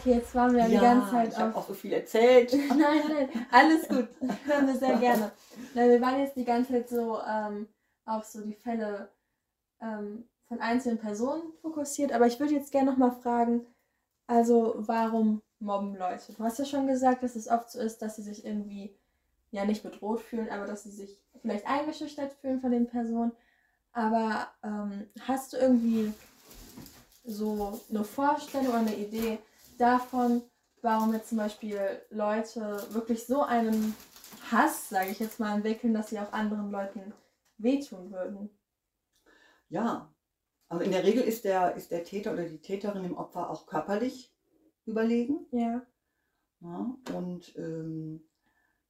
okay, jetzt waren wir ja, die ganze Zeit ich habe auch so viel erzählt. nein, nein, alles gut. Hören wir sehr gerne. Nein, wir waren jetzt die ganze Zeit so ähm, auf so die Fälle ähm, von einzelnen Personen fokussiert, aber ich würde jetzt gerne nochmal fragen, also warum mobben Leute? Du hast ja schon gesagt, dass es oft so ist, dass sie sich irgendwie ja nicht bedroht fühlen, aber dass sie sich vielleicht eingeschüchtert fühlen von den Personen. Aber ähm, hast du irgendwie so eine Vorstellung oder eine Idee davon, warum jetzt zum Beispiel Leute wirklich so einen Hass, sage ich jetzt mal, entwickeln, dass sie auch anderen Leuten wehtun würden? Ja, also in der Regel ist der, ist der Täter oder die Täterin dem Opfer auch körperlich überlegen. Ja. ja und ähm,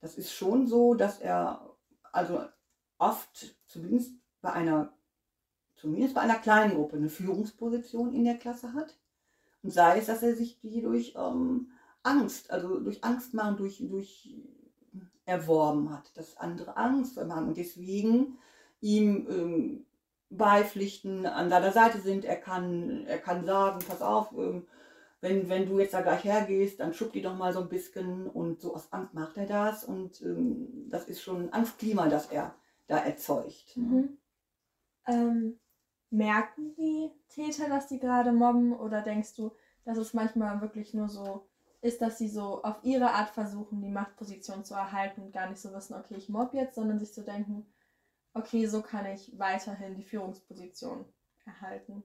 das ist schon so, dass er also oft, zumindest bei einer, zumindest bei einer kleinen Gruppe, eine Führungsposition in der Klasse hat. Und sei es, dass er sich die durch ähm, Angst, also durch Angst machen, durch, durch erworben hat, dass andere Angst vor haben und deswegen ihm ähm, Beipflichten an seiner Seite sind. Er kann, er kann sagen, pass auf, ähm, wenn, wenn du jetzt da gleich hergehst, dann schupp die doch mal so ein bisschen und so aus Angst macht er das und ähm, das ist schon ein Angstklima, das er da erzeugt. Mhm. Ähm, merken die Täter, dass die gerade mobben oder denkst du, dass es manchmal wirklich nur so ist, dass sie so auf ihre Art versuchen, die Machtposition zu erhalten und gar nicht so wissen, okay, ich mobb jetzt, sondern sich zu so denken, okay, so kann ich weiterhin die Führungsposition erhalten.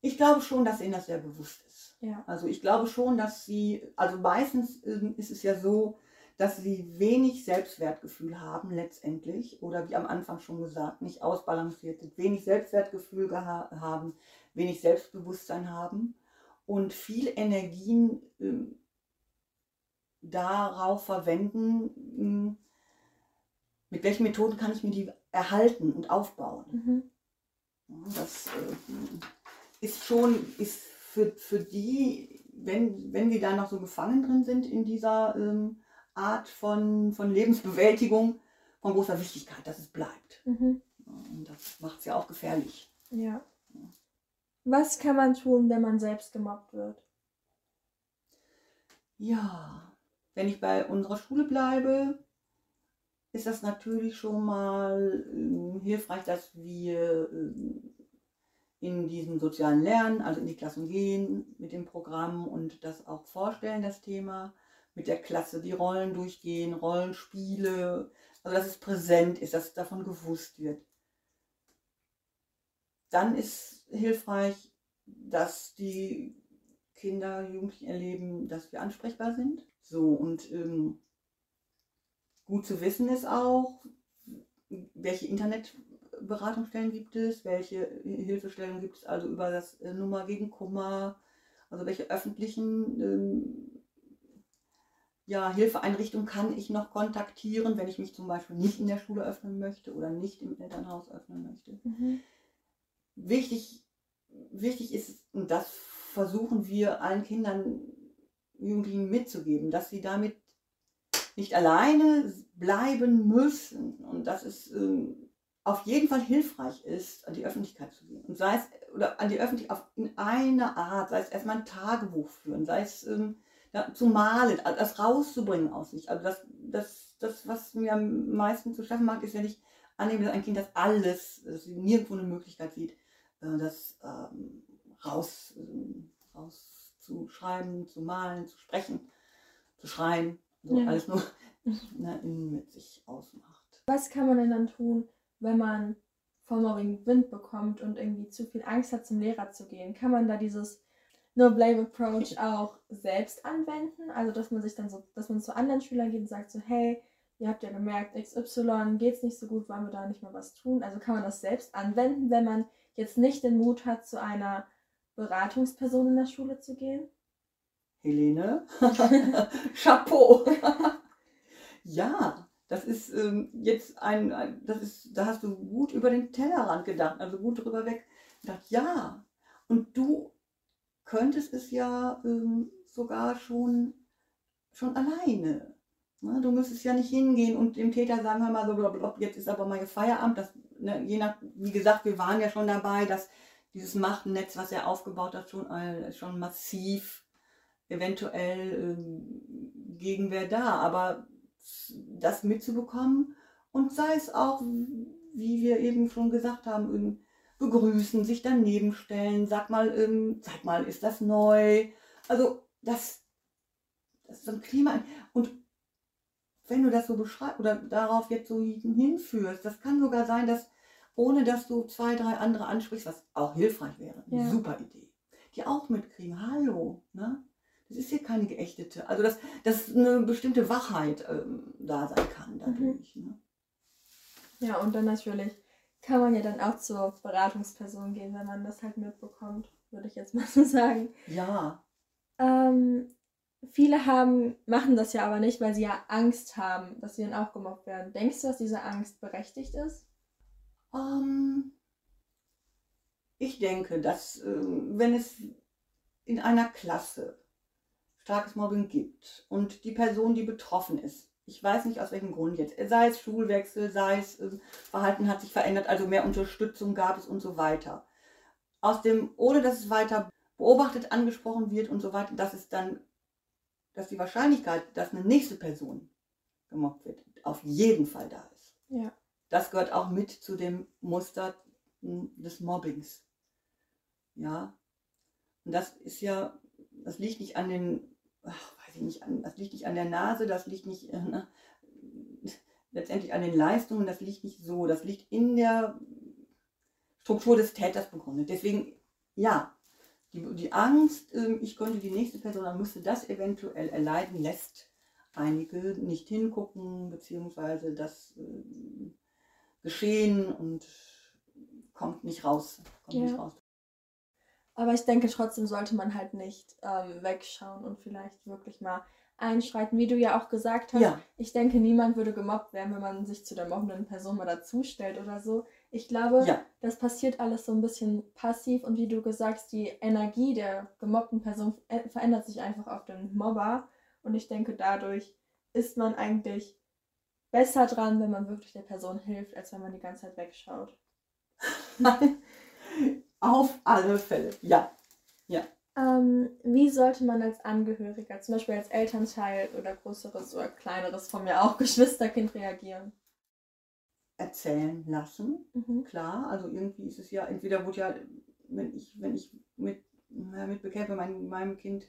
Ich glaube schon, dass ihnen das sehr bewusst ist. Ja. Also ich glaube schon, dass sie, also meistens ähm, ist es ja so, dass sie wenig Selbstwertgefühl haben letztendlich oder wie am Anfang schon gesagt, nicht ausbalanciert sind, wenig Selbstwertgefühl haben, wenig Selbstbewusstsein haben und viel Energien ähm, darauf verwenden, ähm, mit welchen Methoden kann ich mir die erhalten und aufbauen. Mhm. Das äh, ist schon, ist für, für die, wenn, wenn sie da noch so gefangen drin sind in dieser ähm, Art von, von Lebensbewältigung, von großer Wichtigkeit, dass es bleibt. Mhm. Und das macht es ja auch gefährlich. Ja. Was kann man tun, wenn man selbst gemobbt wird? Ja, wenn ich bei unserer Schule bleibe, ist das natürlich schon mal äh, hilfreich, dass wir äh, in diesen sozialen Lernen, also in die Klassen gehen mit dem Programm und das auch vorstellen, das Thema, mit der Klasse die Rollen durchgehen, Rollenspiele, also dass es präsent ist, dass davon gewusst wird. Dann ist hilfreich, dass die Kinder, Jugendlichen erleben, dass wir ansprechbar sind. So, und ähm, gut zu wissen ist auch, welche Internetberatungsstellen gibt es, welche Hilfestellungen gibt es, also über das äh, Nummer gegen Kummer, also welche öffentlichen ähm, ja, Hilfeeinrichtungen kann ich noch kontaktieren, wenn ich mich zum Beispiel nicht in der Schule öffnen möchte oder nicht im Elternhaus öffnen möchte. Mhm. Wichtig, wichtig ist, und das versuchen wir allen Kindern, Jugendlichen mitzugeben, dass sie damit nicht alleine bleiben müssen und dass es ähm, auf jeden Fall hilfreich ist, an die Öffentlichkeit zu gehen. Und sei es, oder an die Öffentlichkeit in einer Art, sei es erstmal ein Tagebuch führen, sei es ähm, ja, zu malen, das rauszubringen aus sich. Also das, das, das, was mir am meisten zu schaffen macht, ist, wenn ich annehme, dass ein Kind das alles, dass sie nirgendwo eine Möglichkeit sieht, äh, das ähm, raus, äh, rauszuschreiben, zu malen, zu sprechen, zu schreien so ja. alles nur na, innen mit sich ausmacht. Was kann man denn dann tun, wenn man vom Mobbing Wind bekommt und irgendwie zu viel Angst hat, zum Lehrer zu gehen? Kann man da dieses No Blame Approach auch selbst anwenden? Also dass man sich dann so, dass man zu anderen Schülern geht und sagt so, hey, ihr habt ja gemerkt, XY geht's nicht so gut, wollen wir da nicht mal was tun? Also kann man das selbst anwenden, wenn man jetzt nicht den Mut hat, zu einer Beratungsperson in der Schule zu gehen? Helene, Chapeau. ja, das ist ähm, jetzt ein, ein, das ist, da hast du gut über den Tellerrand gedacht, also gut drüber weg. Gedacht, ja, und du könntest es ja ähm, sogar schon, schon alleine. Ne? Du müsstest ja nicht hingehen und dem Täter sagen, hör mal, so, blablabla, jetzt ist aber mal Feierabend. Das, ne, je nach, wie gesagt, wir waren ja schon dabei, dass dieses Machtnetz, was er aufgebaut hat, schon, all- schon massiv eventuell ähm, Gegenwehr da. Aber das mitzubekommen und sei es auch, wie wir eben schon gesagt haben, ähm, begrüßen, sich daneben stellen, sag mal, ähm, sag mal, ist das neu? Also das, das ist so ein Klima. Und wenn du das so beschreibst oder darauf jetzt so hinführst, das kann sogar sein, dass ohne dass du zwei, drei andere ansprichst, was auch hilfreich wäre, eine Ja. super Idee, die auch mitkriegen, hallo, ne? Das ist hier keine geächtete, also dass, dass eine bestimmte Wachheit ähm, da sein kann dadurch. Ne? Ja, und dann natürlich kann man ja dann auch zur Beratungsperson gehen, wenn man das halt mitbekommt, würde ich jetzt mal so sagen. Ja, Ähm, viele haben, machen das ja aber nicht, weil sie ja Angst haben, dass sie dann auch gemobbt werden. Denkst du, dass diese Angst berechtigt ist? Ähm, ich denke, dass ähm, wenn es in einer Klasse starkes Mobbing gibt und die Person, die betroffen ist, ich weiß nicht aus welchem Grund jetzt, sei es Schulwechsel, sei es ähm, Verhalten hat sich verändert, also mehr Unterstützung gab es und so weiter. Aus dem, ohne dass es weiter beobachtet, angesprochen wird und so weiter, dass es dann, dass die Wahrscheinlichkeit, dass eine nächste Person gemobbt wird, auf jeden Fall da ist Ja. das gehört auch mit zu dem Muster m, des Mobbings. Ja. Und das ist ja, das liegt nicht an den, nicht, an, das liegt nicht an der Nase, das liegt nicht äh, ne, letztendlich an den Leistungen, das liegt nicht so, das liegt in der Struktur des Täters begründet. Deswegen, ja, die, die Angst, ähm, ich könnte die nächste Person, dann müsste das eventuell erleiden, lässt einige nicht hingucken, beziehungsweise das ähm, geschehen und kommt nicht raus. Kommt Ja. nicht raus. Aber ich denke, trotzdem sollte man halt nicht ähm, wegschauen und vielleicht wirklich mal einschreiten, wie du ja auch gesagt hast. Ja, Ich denke, niemand würde gemobbt werden, wenn man sich zu der mobbenden Person mal dazustellt oder so. Ich glaube, ja, das passiert alles so ein bisschen passiv und wie du gesagt hast, die Energie der gemobbten Person äh, verändert sich einfach auf den Mobber und ich denke, dadurch ist man eigentlich besser dran, wenn man wirklich der Person hilft, als wenn man die ganze Zeit wegschaut. auf alle Fälle. Ja, Ähm, wie sollte man als Angehöriger, zum Beispiel als Elternteil oder größeres oder kleineres von mir auch Geschwisterkind reagieren? erzählen lassen. Mhm. Klar, also irgendwie ist es ja, entweder wurde ja, wenn ich, wenn ich mit, na, mitbekäme, mein, meinem Kind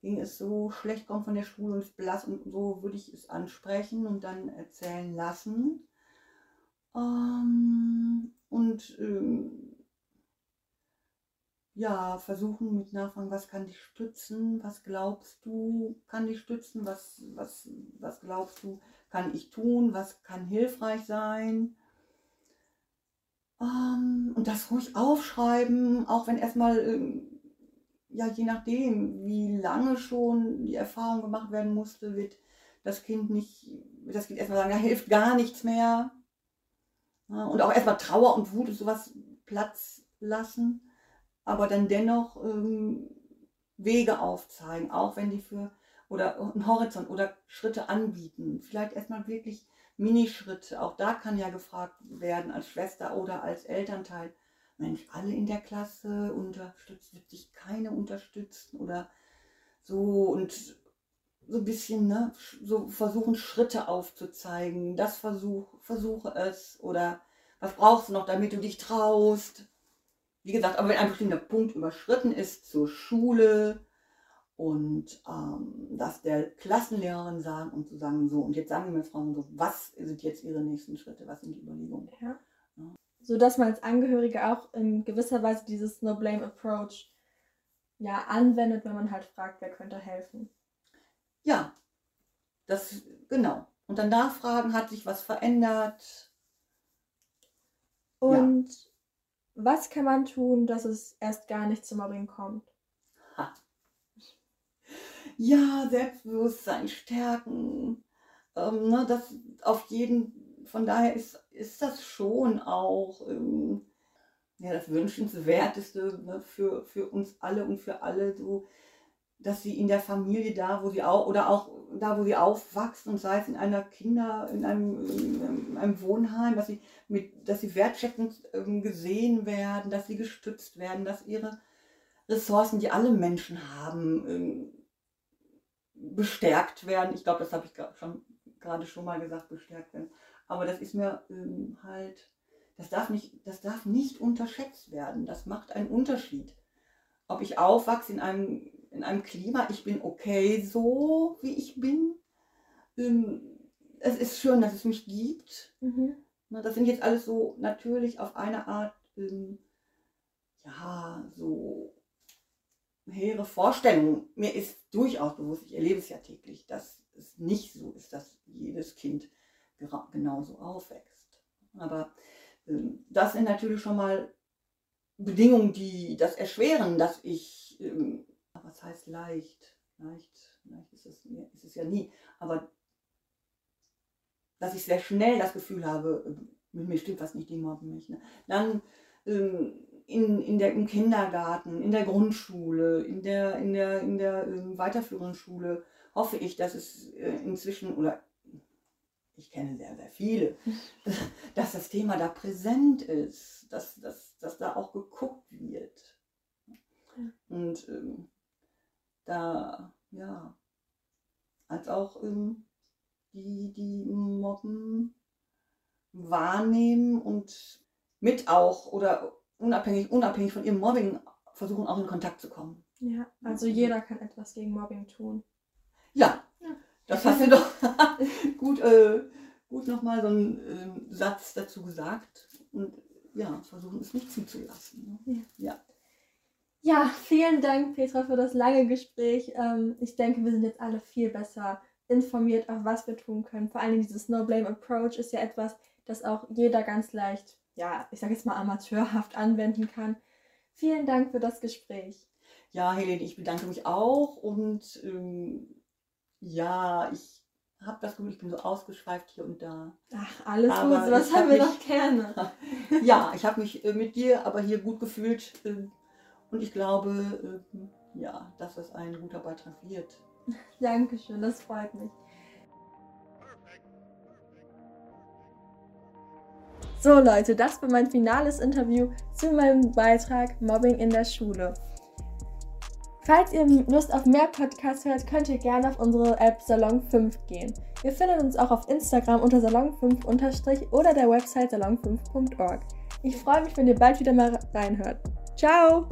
ging es so schlecht, kommt von der Schule und ist blass und so, würde ich es ansprechen und dann erzählen lassen. Ähm, und ähm, ja, versuchen mit Nachfragen, was kann dich stützen, was glaubst du, kann dich stützen, was, was, was glaubst du, kann ich tun, was kann hilfreich sein. Ähm, und das ruhig aufschreiben, auch wenn erstmal, ähm, ja, je nachdem, wie lange schon die Erfahrung gemacht werden musste, wird das Kind nicht, das Kind erstmal sagen, ja, hilft gar nichts mehr. Und auch erstmal Trauer und Wut und sowas Platz lassen, aber dann dennoch ähm, Wege aufzeigen, auch wenn die für oder einen Horizont oder Schritte anbieten. Vielleicht erstmal wirklich Minischritte. Auch da kann ja gefragt werden als Schwester oder als Elternteil. Mensch, alle in der Klasse unterstützt, wird sich keine unterstützen oder so und so ein bisschen, ne, so versuchen Schritte aufzuzeigen. Das versuch, versuche es oder was brauchst du noch, damit du dich traust? Wie gesagt, aber wenn ein bestimmter Punkt überschritten ist zur Schule, und ähm, das der Klassenlehrerin sagen und zu sagen, so, und jetzt sagen wir Frauen so, was sind jetzt ihre nächsten Schritte, was sind die Überlegungen? Ja. Ja. So dass man als Angehörige auch in gewisser Weise dieses No Blame Approach ja anwendet, wenn man halt fragt, wer könnte helfen. Ja, das, genau. Und dann nachfragen, hat sich was verändert? Und was kann man tun, dass es erst gar nicht zum Mobbing kommt? Ha. Ja, Selbstbewusstsein stärken. Ähm, ne, das auf jeden, von daher ist, ist das schon auch ähm, ja, das Wünschenswerteste ne, für, für uns alle und für alle so dass sie in der Familie da, wo sie auch, oder auch da, wo sie aufwachsen, und sei es in einer Kinder, in einem, in einem Wohnheim, dass sie, mit, dass sie wertschätzend ähm, gesehen werden, dass sie gestützt werden, dass ihre Ressourcen, die alle Menschen haben, ähm, bestärkt werden. Ich glaube, das habe ich schon gerade schon mal gesagt, bestärkt werden. Aber das ist mir ähm, halt, das darf, nicht, das darf nicht unterschätzt werden. Das macht einen Unterschied. Ob ich aufwachse in einem in einem Klima, ich bin okay so, wie ich bin. Ähm, es ist schön, dass es mich gibt. Mhm. Das sind jetzt alles so natürlich auf eine Art, ähm, ja, so hehre Vorstellungen. Mir ist durchaus bewusst, ich erlebe es ja täglich, dass es nicht so ist, dass jedes Kind genauso aufwächst. Aber ähm, das sind natürlich schon mal Bedingungen, die das erschweren, dass ich ähm, was heißt leicht? Leicht, leicht ist es, ist es ja nie. Aber dass ich sehr schnell das Gefühl habe, mit mir stimmt was nicht, die mobben mich. Ne? Dann ähm, in, in der, im Kindergarten, in der Grundschule, in der, in der, in der ähm, weiterführenden Schule hoffe ich, dass es äh, inzwischen, oder ich kenne sehr, sehr viele, dass das Thema da präsent ist, dass, dass, dass da auch geguckt wird. Und ähm, da, ja, als auch ähm, die, die Mobben wahrnehmen und mit auch oder unabhängig, unabhängig von ihrem Mobbing versuchen auch in Kontakt zu kommen. Ja, also jeder kann etwas gegen Mobbing tun. Ja, ja. das hast du doch gut, äh, gut nochmal so einen äh, Satz dazu gesagt. Und ja, versuchen es nicht zuzulassen. Ne? Ja. ja. Ja, vielen Dank, Petra, für das lange Gespräch. Ähm, ich denke, wir sind jetzt alle viel besser informiert, auf was wir tun können. Vor allem dieses No Blame Approach ist ja etwas, das auch jeder ganz leicht, ja, ich sage jetzt mal amateurhaft anwenden kann. Vielen Dank für das Gespräch. Ja, Helene, ich bedanke mich auch und ähm, ja, ich habe das Gefühl, ich bin so ausgeschweift hier und da. Ach, alles aber gut, was haben wir mich, doch gerne. ja, ich habe mich äh, mit dir aber hier gut gefühlt. Äh, und ich glaube, äh, ja, dass das ein guter Beitrag wird. Dankeschön, das freut mich. So Leute, das war mein finales Interview zu meinem Beitrag Mobbing in der Schule. Falls ihr Lust auf mehr Podcasts hört, könnt ihr gerne auf unsere App Salon 5 gehen. Ihr findet uns auch auf Instagram unter salon5- oder der Website salon5.org. Ich freue mich, wenn ihr bald wieder mal reinhört. Ciao!